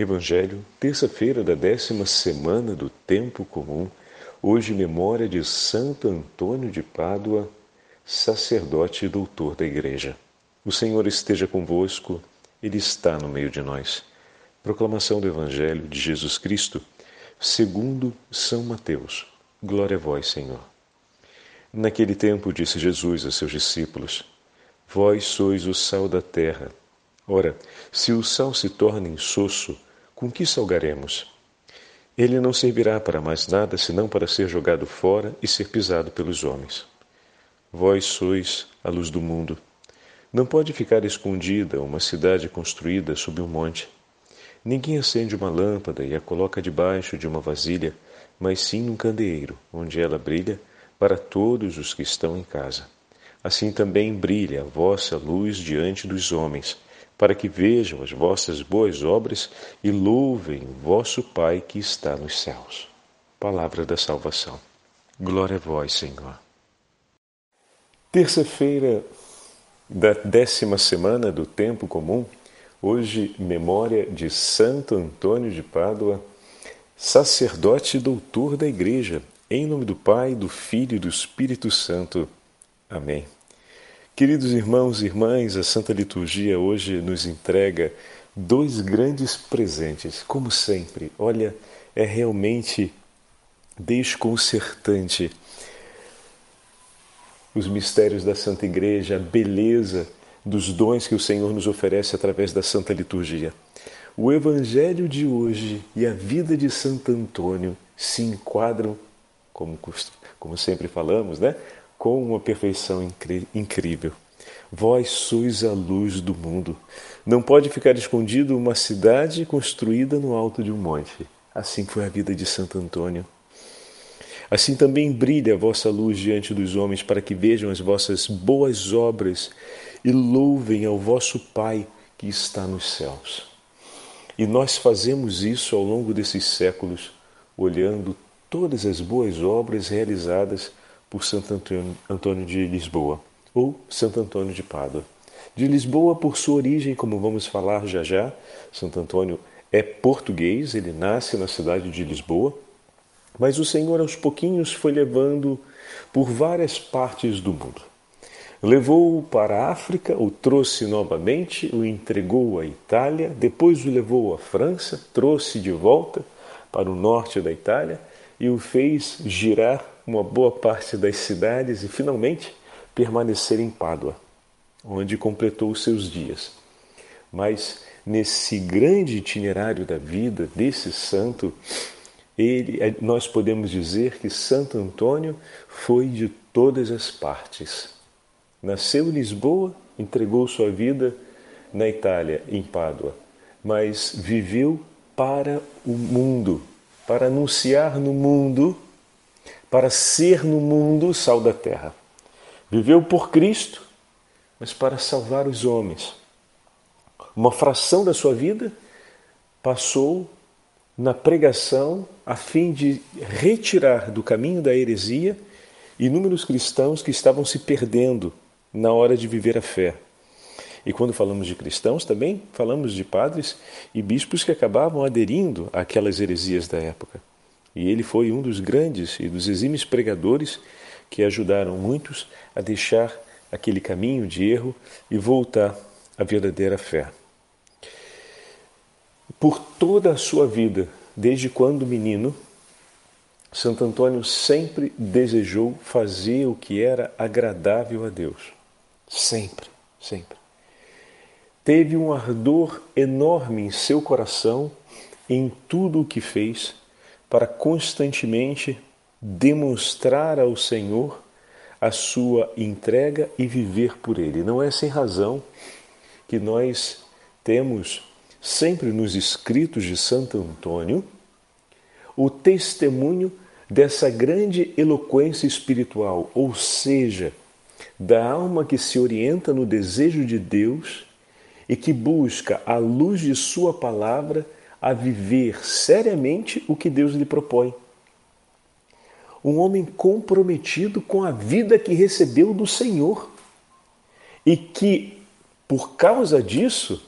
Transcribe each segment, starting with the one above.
Evangelho, terça-feira da décima semana do Tempo Comum, hoje memória de Santo Antônio de Pádua, sacerdote e doutor da Igreja. O Senhor esteja convosco, Ele está no meio de nós. Proclamação do Evangelho de Jesus Cristo, segundo São Mateus. Glória a vós, Senhor. Naquele tempo disse Jesus a seus discípulos: Vós sois o sal da terra. Ora, se o sal se torna insosso, com que salgaremos? Ele não servirá para mais nada senão para ser jogado fora e ser pisado pelos homens. Vós sois a luz do mundo. Não pode ficar escondida uma cidade construída sob um monte. Ninguém acende uma lâmpada e a coloca debaixo de uma vasilha, mas sim num candeeiro, onde ela brilha para todos os que estão em casa. Assim também brilha a vossa luz diante dos homens para que vejam as vossas boas obras e louvem vosso Pai que está nos céus. Palavra da salvação. Glória a vós, Senhor. Terça-feira da décima semana do Tempo Comum, hoje memória de Santo Antônio de Pádua, sacerdote e doutor da Igreja, em nome do Pai, do Filho e do Espírito Santo. Amém. Queridos irmãos e irmãs, a Santa Liturgia hoje nos entrega dois grandes presentes, como sempre. Olha, é realmente desconcertante os mistérios da Santa Igreja, a beleza dos dons que o Senhor nos oferece através da Santa Liturgia. O Evangelho de hoje e a vida de Santo Antônio se enquadram, como, como sempre falamos, né? Com uma perfeição incrível. Vós sois a luz do mundo. Não pode ficar escondido uma cidade construída no alto de um monte. Assim foi a vida de Santo Antônio. Assim também brilha a vossa luz diante dos homens, para que vejam as vossas boas obras e louvem ao vosso Pai que está nos céus. E nós fazemos isso ao longo desses séculos, olhando todas as boas obras realizadas por Santo Antônio, de Lisboa ou Santo Antônio de Pádua. De Lisboa, por sua origem, como vamos falar já já, Santo Antônio é português, ele nasce na cidade de Lisboa, mas o Senhor aos pouquinhos foi levando por várias partes do mundo. Levou-o para a África, o trouxe novamente, o entregou à Itália, depois o levou à França, trouxe de volta para o norte da Itália e o fez girar uma boa parte das cidades e finalmente permanecer em Pádua, onde completou os seus dias. Mas nesse grande itinerário da vida desse santo, ele, é, nós podemos dizer que Santo Antônio foi de todas as partes. Nasceu em Lisboa, entregou sua vida na Itália, em Pádua, mas viveu para o mundo, para anunciar no mundo para ser no mundo sal da terra. Viveu por Cristo, mas para salvar os homens. Uma fração da sua vida passou na pregação a fim de retirar do caminho da heresia inúmeros cristãos que estavam se perdendo na hora de viver a fé. E quando falamos de cristãos também, falamos de padres e bispos que acabavam aderindo àquelas heresias da época. E ele foi um dos grandes e dos exímios pregadores que ajudaram muitos a deixar aquele caminho de erro e voltar à verdadeira fé. Por toda a sua vida, desde quando menino, Santo Antônio sempre desejou fazer o que era agradável a Deus. Sempre, sempre. Teve um ardor enorme em seu coração em tudo o que fez para constantemente demonstrar ao Senhor a sua entrega e viver por Ele. Não é sem razão que nós temos sempre nos escritos de Santo Antônio o testemunho dessa grande eloquência espiritual, ou seja, da alma que se orienta no desejo de Deus e que busca, à luz de Sua palavra, a viver seriamente o que Deus lhe propõe. Um homem comprometido com a vida que recebeu do Senhor e que, por causa disso,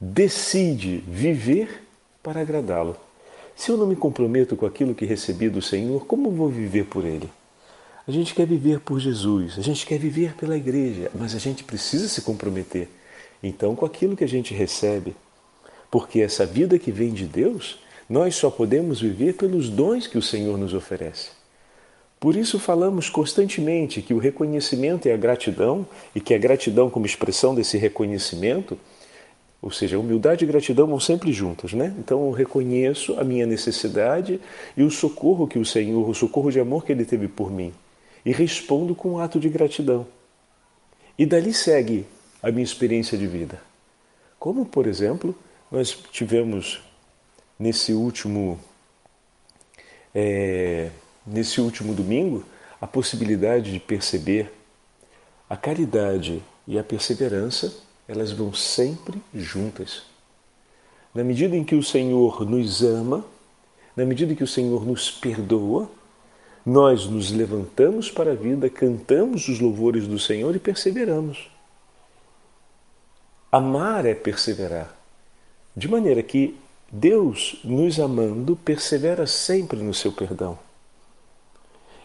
decide viver para agradá-lo. Se eu não me comprometo com aquilo que recebi do Senhor, como vou viver por Ele? A gente quer viver por Jesus, a gente quer viver pela igreja, mas a gente precisa se comprometer. Então, com aquilo que a gente recebe, porque essa vida que vem de Deus, nós só podemos viver pelos dons que o Senhor nos oferece. Por isso falamos constantemente que o reconhecimento e a gratidão, e que a gratidão como expressão desse reconhecimento, ou seja, humildade e gratidão vão sempre juntas, né? Então eu reconheço a minha necessidade e o socorro que o Senhor, o socorro de amor que Ele teve por mim, e respondo com um ato de gratidão. E dali segue a minha experiência de vida. Como, por exemplo, nós tivemos nesse último é, nesse último domingo a possibilidade de perceber a caridade e a perseverança elas vão sempre juntas. Na medida em que o Senhor nos ama, na medida em que o Senhor nos perdoa, nós nos levantamos para a vida, cantamos os louvores do Senhor e perseveramos. Amar é perseverar. De maneira que Deus, nos amando, persevera sempre no seu perdão.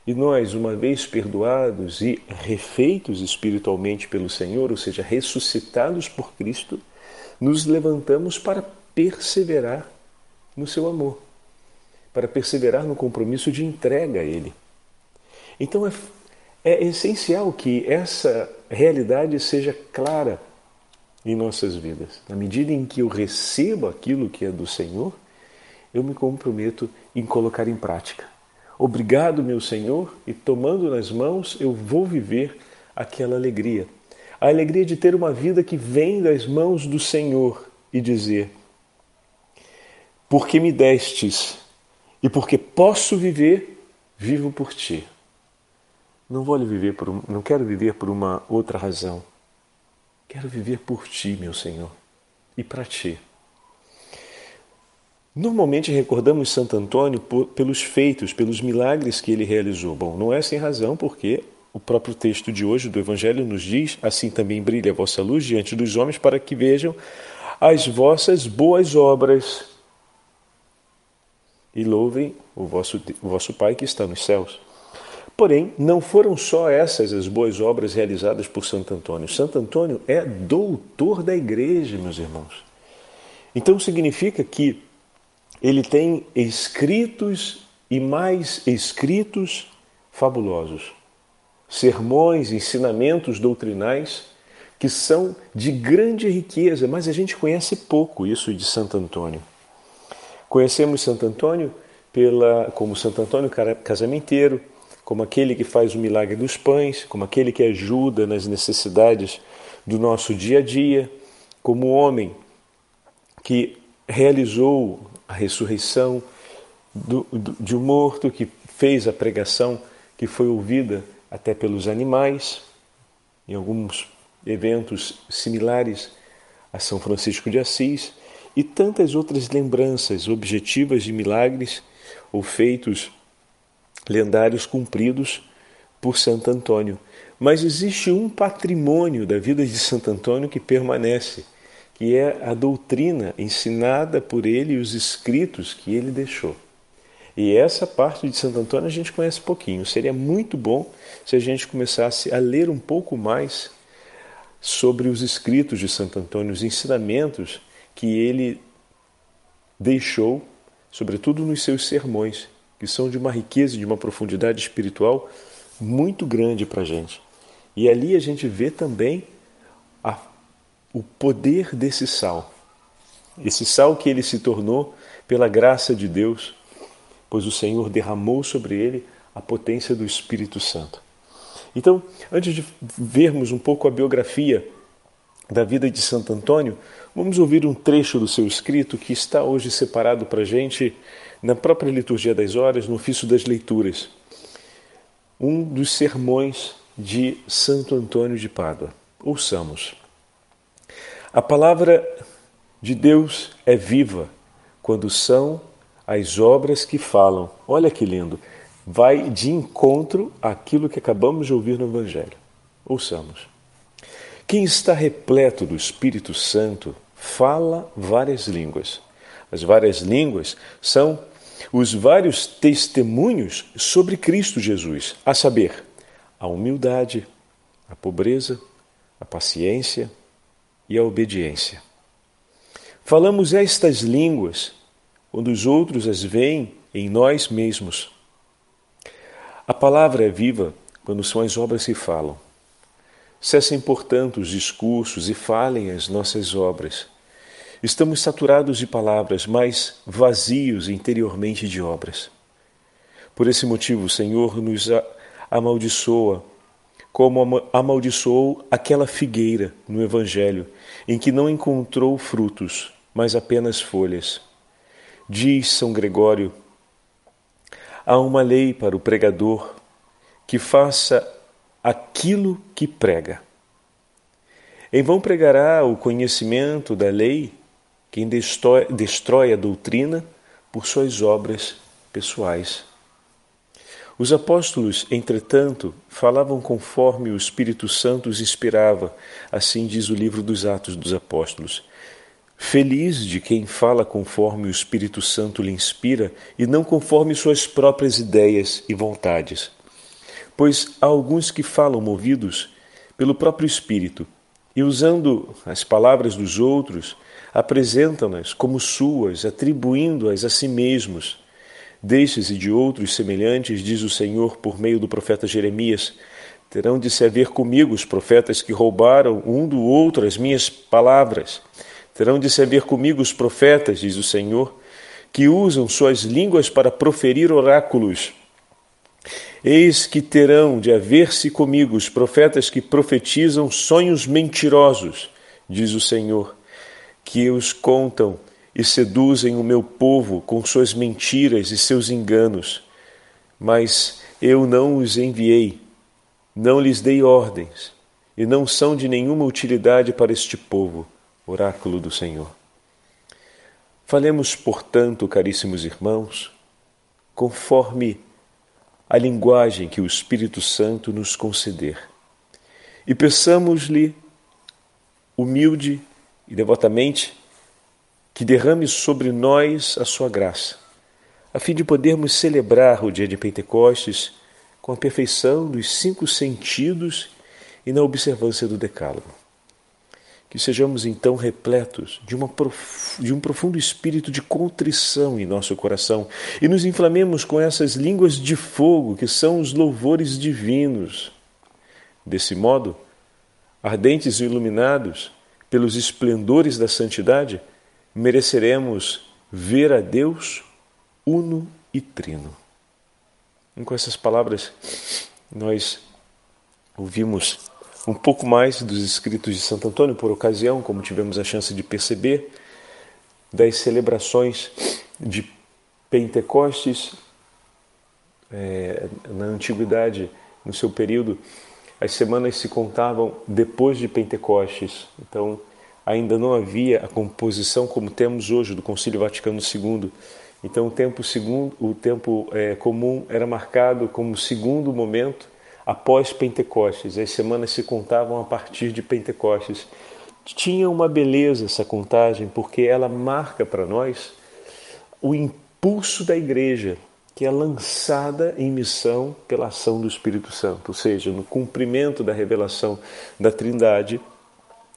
E nós, uma vez perdoados e refeitos espiritualmente pelo Senhor, ou seja, ressuscitados por Cristo, nos levantamos para perseverar no seu amor, para perseverar no compromisso de entrega a Ele. Então é, é essencial que essa realidade seja clara em nossas vidas. Na medida em que eu recebo aquilo que é do Senhor, eu me comprometo em colocar em prática. Obrigado, meu Senhor, e tomando nas mãos, eu vou viver aquela alegria. A alegria de ter uma vida que vem das mãos do Senhor e dizer: Porque me destes e porque posso viver, vivo por ti. Não vou viver por, não quero viver por uma outra razão. Quero viver por ti, meu Senhor, e para ti. Normalmente recordamos Santo Antônio por, pelos feitos, pelos milagres que ele realizou. Bom, não é sem razão, porque o próprio texto de hoje do Evangelho nos diz: Assim também brilha a vossa luz diante dos homens, para que vejam as vossas boas obras e louvem o vosso, o vosso Pai que está nos céus. Porém, não foram só essas as boas obras realizadas por Santo Antônio. Santo Antônio é doutor da igreja, meus irmãos. Então significa que ele tem escritos e mais escritos fabulosos, sermões, ensinamentos doutrinais que são de grande riqueza, mas a gente conhece pouco isso de Santo Antônio. Conhecemos Santo Antônio pela, como Santo Antônio casamenteiro, como aquele que faz o milagre dos pães, como aquele que ajuda nas necessidades do nosso dia a dia, como homem que realizou a ressurreição do, do, de um morto, que fez a pregação que foi ouvida até pelos animais, em alguns eventos similares a São Francisco de Assis, e tantas outras lembranças objetivas de milagres ou feitos lendários cumpridos por Santo Antônio. Mas existe um patrimônio da vida de Santo Antônio que permanece que é a doutrina ensinada por ele e os escritos que ele deixou. E essa parte de Santo Antônio a gente conhece pouquinho. Seria muito bom se a gente começasse a ler um pouco mais sobre os escritos de Santo Antônio, os ensinamentos que ele deixou, sobretudo nos seus sermões, que são de uma riqueza e de uma profundidade espiritual muito grande para a gente. E ali a gente vê também a o poder desse sal. Esse sal que ele se tornou pela graça de Deus, pois o Senhor derramou sobre ele a potência do Espírito Santo. Então, antes de vermos um pouco a biografia da vida de Santo Antônio, vamos ouvir um trecho do seu escrito que está hoje separado para a gente na própria liturgia das horas, no ofício das leituras. Um dos sermões de Santo Antônio de Pádua. Ouçamos. A palavra de Deus é viva quando são as obras que falam. Olha que lindo! Vai de encontro àquilo que acabamos de ouvir no Evangelho. Ouçamos. Quem está repleto do Espírito Santo fala várias línguas, as várias línguas, são os vários testemunhos sobre Cristo Jesus, a saber, a humildade, a pobreza, a paciência e a obediência. Falamos estas línguas quando os outros as veem em nós mesmos. A palavra é viva quando são as obras que falam. Cessem, portanto, os discursos e falem as nossas obras. Estamos saturados de palavras, mas vazios interiormente de obras. Por esse motivo, o Senhor nos amaldiçoa, como amaldiçoou aquela figueira no Evangelho, em que não encontrou frutos, mas apenas folhas. Diz São Gregório: há uma lei para o pregador que faça aquilo que prega. Em vão pregará o conhecimento da lei quem destrói, destrói a doutrina por suas obras pessoais. Os apóstolos, entretanto, falavam conforme o Espírito Santo os inspirava, assim diz o livro dos Atos dos Apóstolos. Feliz de quem fala conforme o Espírito Santo lhe inspira e não conforme suas próprias ideias e vontades. Pois há alguns que falam movidos pelo próprio Espírito e, usando as palavras dos outros, apresentam-nas como suas, atribuindo-as a si mesmos. Destes e de outros semelhantes, diz o Senhor por meio do profeta Jeremias: terão de se haver comigo os profetas que roubaram um do outro as minhas palavras. Terão de se haver comigo os profetas, diz o Senhor, que usam suas línguas para proferir oráculos. Eis que terão de haver-se comigo os profetas que profetizam sonhos mentirosos, diz o Senhor que os contam e seduzem o meu povo com suas mentiras e seus enganos. Mas eu não os enviei, não lhes dei ordens, e não são de nenhuma utilidade para este povo. Oráculo do Senhor. Falemos, portanto, caríssimos irmãos, conforme a linguagem que o Espírito Santo nos conceder, e peçamos-lhe humilde e devotamente que derrame sobre nós a sua graça, a fim de podermos celebrar o dia de Pentecostes com a perfeição dos cinco sentidos e na observância do Decálogo. Que sejamos então repletos de, prof... de um profundo espírito de contrição em nosso coração e nos inflamemos com essas línguas de fogo que são os louvores divinos. Desse modo, ardentes e iluminados, pelos esplendores da santidade, mereceremos ver a Deus uno e trino. E com essas palavras, nós ouvimos um pouco mais dos escritos de Santo Antônio por ocasião, como tivemos a chance de perceber, das celebrações de Pentecostes é, na antiguidade, no seu período as semanas se contavam depois de Pentecostes, então ainda não havia a composição como temos hoje do Concílio Vaticano II. Então o tempo segundo, o tempo é, comum era marcado como segundo momento após Pentecostes. As semanas se contavam a partir de Pentecostes. Tinha uma beleza essa contagem porque ela marca para nós o impulso da igreja que é lançada em missão pela ação do Espírito Santo, ou seja, no cumprimento da revelação da Trindade.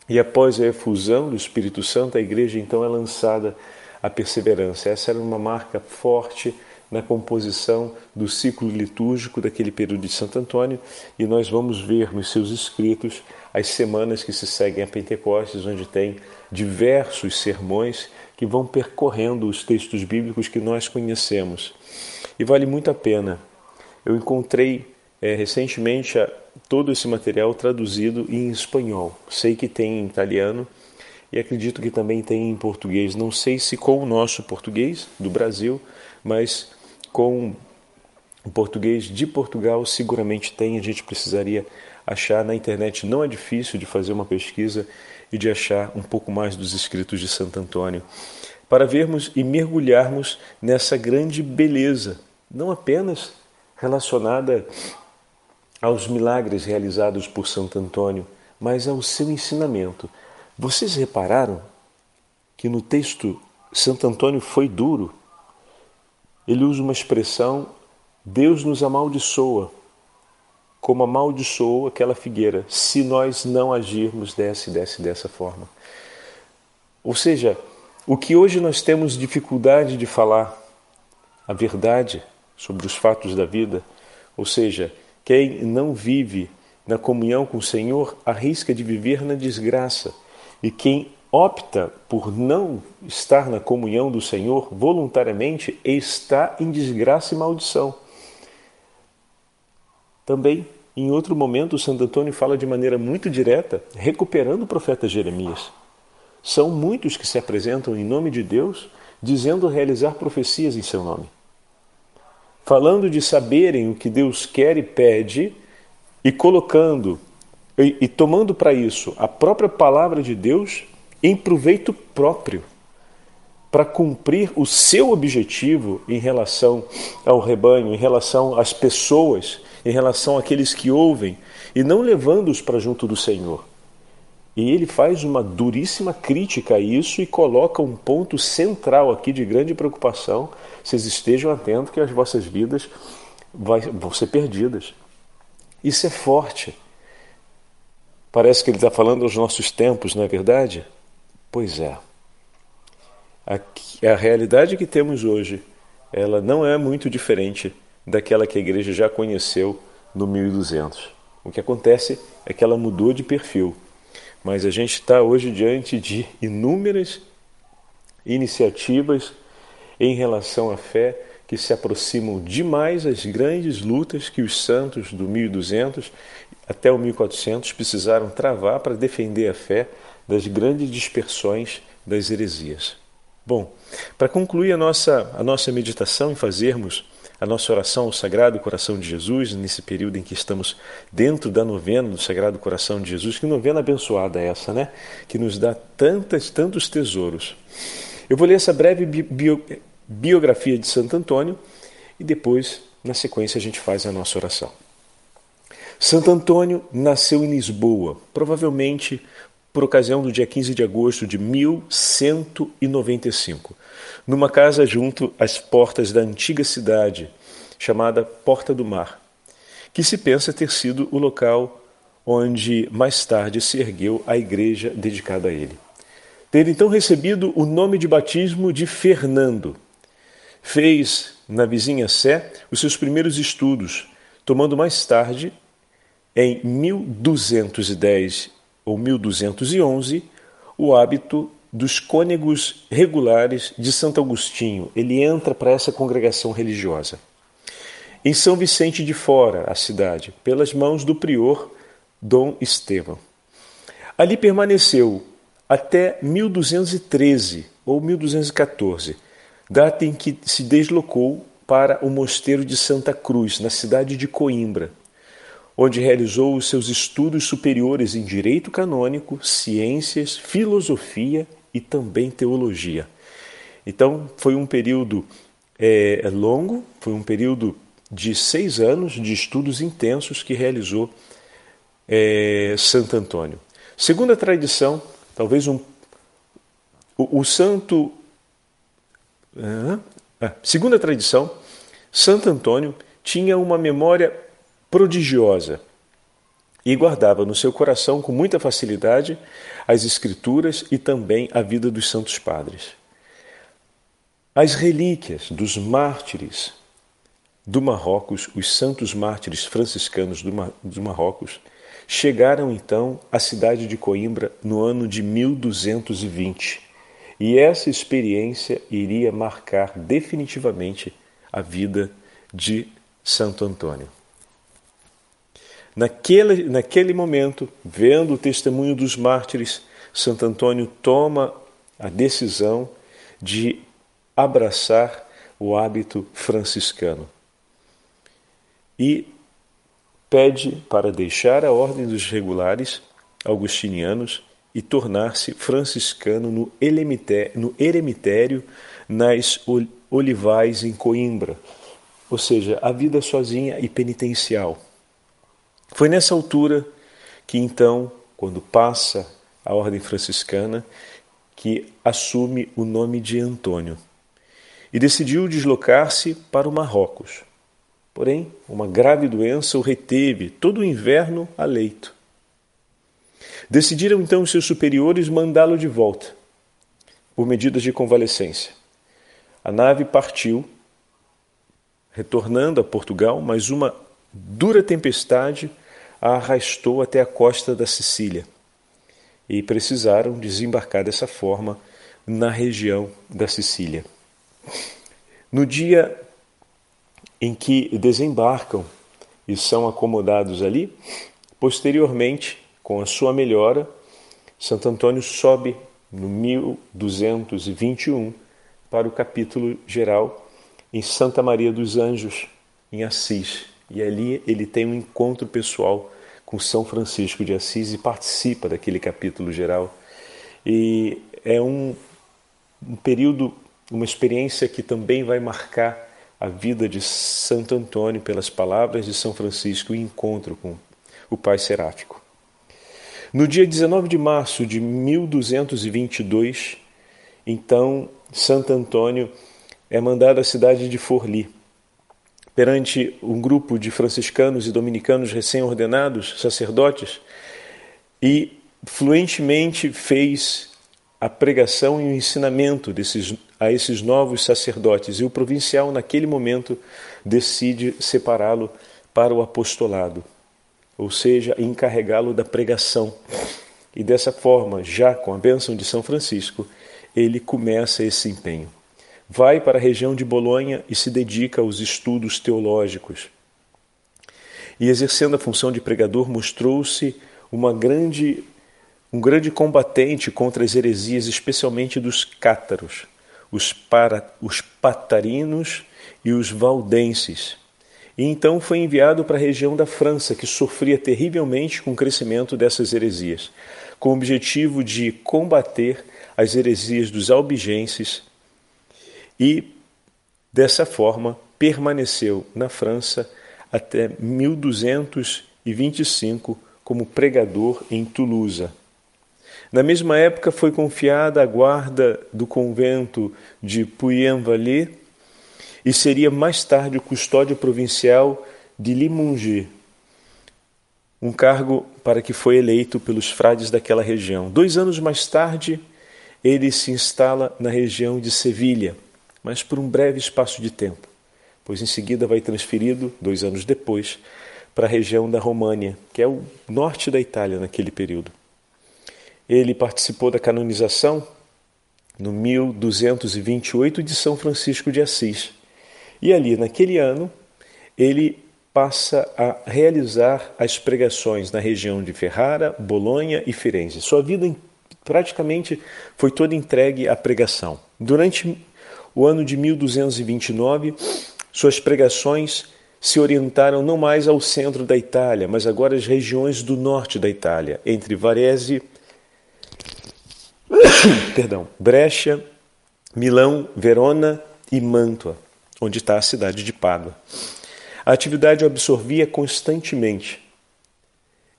E após a efusão do Espírito Santo, a igreja então é lançada à perseverança. Essa era uma marca forte na composição do ciclo litúrgico daquele período de Santo Antônio, e nós vamos ver nos seus escritos as semanas que se seguem a Pentecostes, onde tem diversos sermões que vão percorrendo os textos bíblicos que nós conhecemos e vale muito a pena. Eu encontrei é, recentemente a, todo esse material traduzido em espanhol. Sei que tem em italiano e acredito que também tem em português. Não sei se com o nosso português do Brasil, mas com o português de Portugal seguramente tem. A gente precisaria achar na internet. Não é difícil de fazer uma pesquisa e de achar um pouco mais dos escritos de Santo Antônio para vermos e mergulharmos nessa grande beleza não apenas relacionada aos milagres realizados por Santo Antônio, mas ao seu ensinamento. Vocês repararam que no texto Santo Antônio foi duro, ele usa uma expressão: Deus nos amaldiçoa, como amaldiçoou aquela figueira, se nós não agirmos dessa e dessa dessa forma. Ou seja, o que hoje nós temos dificuldade de falar, a verdade sobre os fatos da vida, ou seja, quem não vive na comunhão com o Senhor arrisca de viver na desgraça, e quem opta por não estar na comunhão do Senhor voluntariamente está em desgraça e maldição. Também, em outro momento, Santo Antônio fala de maneira muito direta, recuperando o profeta Jeremias. São muitos que se apresentam em nome de Deus, dizendo realizar profecias em seu nome. Falando de saberem o que Deus quer e pede, e colocando e, e tomando para isso a própria palavra de Deus em proveito próprio, para cumprir o seu objetivo em relação ao rebanho, em relação às pessoas, em relação àqueles que ouvem, e não levando-os para junto do Senhor. E ele faz uma duríssima crítica a isso e coloca um ponto central aqui de grande preocupação. Vocês estejam atentos que as vossas vidas vão ser perdidas. Isso é forte. Parece que ele está falando aos nossos tempos, não é verdade? Pois é. A, a realidade que temos hoje, ela não é muito diferente daquela que a igreja já conheceu no 1200. O que acontece é que ela mudou de perfil, mas a gente está hoje diante de inúmeras iniciativas em relação à fé que se aproximam demais às grandes lutas que os santos do 1200 até o 1400 precisaram travar para defender a fé das grandes dispersões das heresias. Bom, para concluir a nossa, a nossa meditação e fazermos a nossa oração ao Sagrado Coração de Jesus, nesse período em que estamos dentro da novena do Sagrado Coração de Jesus, que novena abençoada é essa, né? Que nos dá tantas, tantos tesouros. Eu vou ler essa breve bio, biografia de Santo Antônio e depois, na sequência, a gente faz a nossa oração. Santo Antônio nasceu em Lisboa, provavelmente por ocasião do dia 15 de agosto de 1195, numa casa junto às portas da antiga cidade, chamada Porta do Mar, que se pensa ter sido o local onde mais tarde se ergueu a igreja dedicada a ele. Tendo então recebido o nome de batismo de Fernando, fez na vizinha Sé os seus primeiros estudos, tomando mais tarde, em 1210 ou 1211, o hábito dos cônegos regulares de Santo Agostinho. Ele entra para essa congregação religiosa. Em São Vicente de Fora, a cidade, pelas mãos do prior Dom Estevão. Ali permaneceu até 1213 ou 1214, data em que se deslocou para o mosteiro de Santa Cruz, na cidade de Coimbra, onde realizou os seus estudos superiores em direito canônico, ciências, filosofia e também teologia. Então, foi um período é, longo, foi um período de seis anos de estudos intensos que realizou é, Santo Antônio. Segundo a tradição, talvez um, o, o santo. Ah, segundo a tradição, Santo Antônio tinha uma memória prodigiosa e guardava no seu coração com muita facilidade as Escrituras e também a vida dos santos padres. As relíquias dos mártires do Marrocos, os santos mártires franciscanos do, Mar do Marrocos, chegaram então à cidade de Coimbra no ano de 1220. E essa experiência iria marcar definitivamente a vida de Santo Antônio. Naquele, naquele momento, vendo o testemunho dos mártires, Santo Antônio toma a decisão de abraçar o hábito franciscano e pede para deixar a ordem dos regulares augustinianos e tornar-se franciscano no, no eremitério nas Olivais em Coimbra, ou seja, a vida sozinha e penitencial. Foi nessa altura que então, quando passa a ordem franciscana, que assume o nome de Antônio e decidiu deslocar-se para o Marrocos. Porém, uma grave doença o reteve todo o inverno a leito. Decidiram então seus superiores mandá-lo de volta, por medidas de convalescência. A nave partiu, retornando a Portugal, mas uma dura tempestade a arrastou até a costa da Sicília e precisaram desembarcar dessa forma na região da Sicília. No dia em que desembarcam e são acomodados ali, posteriormente, com a sua melhora, Santo Antônio sobe no 1221 para o capítulo geral em Santa Maria dos Anjos, em Assis. E ali ele tem um encontro pessoal com São Francisco de Assis e participa daquele capítulo geral. E é um, um período, uma experiência que também vai marcar a vida de Santo Antônio pelas palavras de São Francisco e encontro com o Pai Seráfico. No dia 19 de março de 1222, então, Santo Antônio é mandado à cidade de Forli perante um grupo de franciscanos e dominicanos recém-ordenados, sacerdotes, e fluentemente fez a pregação e o ensinamento desses, a esses novos sacerdotes. E o provincial, naquele momento, decide separá-lo para o apostolado, ou seja, encarregá-lo da pregação. E dessa forma, já com a bênção de São Francisco, ele começa esse empenho vai para a região de Bolonha e se dedica aos estudos teológicos. E exercendo a função de pregador, mostrou-se uma grande um grande combatente contra as heresias, especialmente dos cátaros, os, para, os patarinos e os valdenses. E então foi enviado para a região da França, que sofria terrivelmente com o crescimento dessas heresias, com o objetivo de combater as heresias dos albigenses, e, dessa forma, permaneceu na França até 1225 como pregador em Toulouse. Na mesma época foi confiada a guarda do convento de Puy-en-Velay e seria mais tarde o custódio provincial de Limoges, um cargo para que foi eleito pelos frades daquela região. Dois anos mais tarde, ele se instala na região de Sevilha mas por um breve espaço de tempo, pois em seguida vai transferido, dois anos depois, para a região da România, que é o norte da Itália naquele período. Ele participou da canonização no 1228 de São Francisco de Assis. E ali, naquele ano, ele passa a realizar as pregações na região de Ferrara, Bolonha e Firenze. Sua vida praticamente foi toda entregue à pregação. Durante o ano de 1229, suas pregações se orientaram não mais ao centro da Itália, mas agora às regiões do norte da Itália, entre Varese, perdão, Brescia, Milão, Verona e Mantua, onde está a cidade de Pádua. A atividade o absorvia constantemente.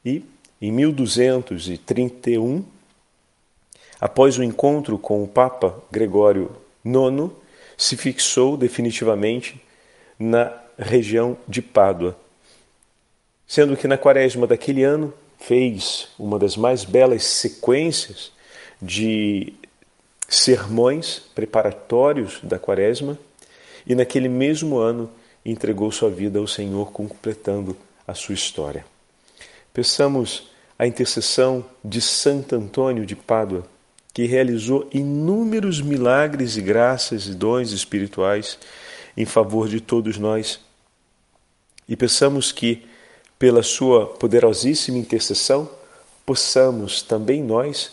E, em 1231, após o encontro com o Papa Gregório IX, se fixou definitivamente na região de Pádua, sendo que na quaresma daquele ano fez uma das mais belas sequências de sermões preparatórios da quaresma e naquele mesmo ano entregou sua vida ao Senhor, completando a sua história. Peçamos a intercessão de Santo Antônio de Pádua que realizou inúmeros milagres e graças e dons espirituais em favor de todos nós. E peçamos que, pela sua poderosíssima intercessão, possamos também nós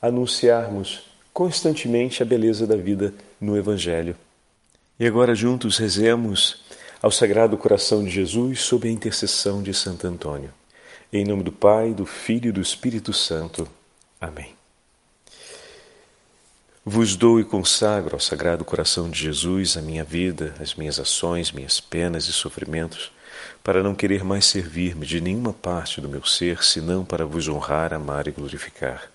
anunciarmos constantemente a beleza da vida no Evangelho. E agora juntos rezemos ao Sagrado Coração de Jesus sob a intercessão de Santo Antônio. Em nome do Pai, do Filho e do Espírito Santo. Amém. Vos dou e consagro ao Sagrado Coração de Jesus a minha vida, as minhas ações, minhas penas e sofrimentos, para não querer mais servir-me de nenhuma parte do meu ser, senão para vos honrar, amar e glorificar.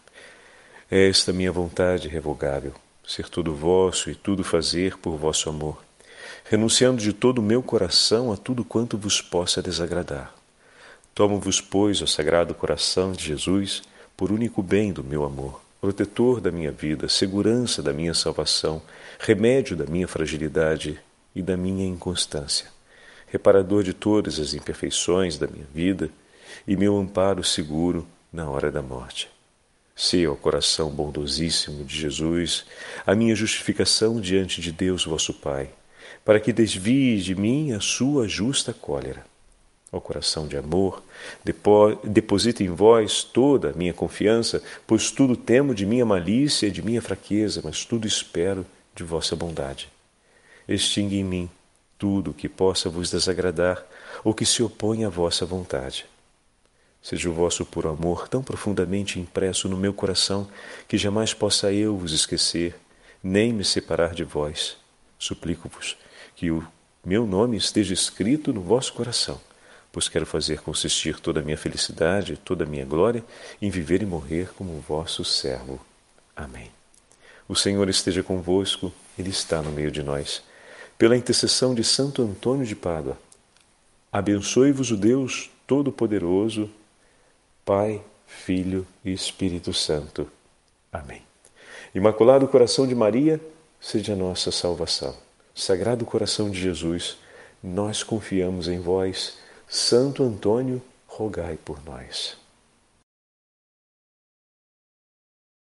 É esta minha vontade revogável, ser tudo vosso e tudo fazer por vosso amor, renunciando de todo o meu coração a tudo quanto vos possa desagradar. Tomo-vos, pois, ao sagrado coração de Jesus, por único bem do meu amor, protetor da minha vida, segurança da minha salvação, remédio da minha fragilidade e da minha inconstância, reparador de todas as imperfeições da minha vida e meu amparo seguro na hora da morte. Se ao coração bondosíssimo de Jesus a minha justificação diante de Deus vosso Pai, para que desvie de mim a sua justa cólera Ó coração de amor, deposita em vós toda a minha confiança, pois tudo temo de minha malícia e de minha fraqueza, mas tudo espero de vossa bondade. Extingue em mim tudo que possa vos desagradar ou que se opõe à vossa vontade. Seja o vosso puro amor tão profundamente impresso no meu coração que jamais possa eu vos esquecer, nem me separar de vós. Suplico-vos que o meu nome esteja escrito no vosso coração pois quero fazer consistir toda a minha felicidade, toda a minha glória em viver e morrer como vosso servo. Amém. O Senhor esteja convosco, Ele está no meio de nós. Pela intercessão de Santo Antônio de Pádua, abençoe-vos o Deus Todo-Poderoso, Pai, Filho e Espírito Santo. Amém. Imaculado Coração de Maria, seja a nossa salvação. Sagrado Coração de Jesus, nós confiamos em vós Santo Antônio, rogai por nós.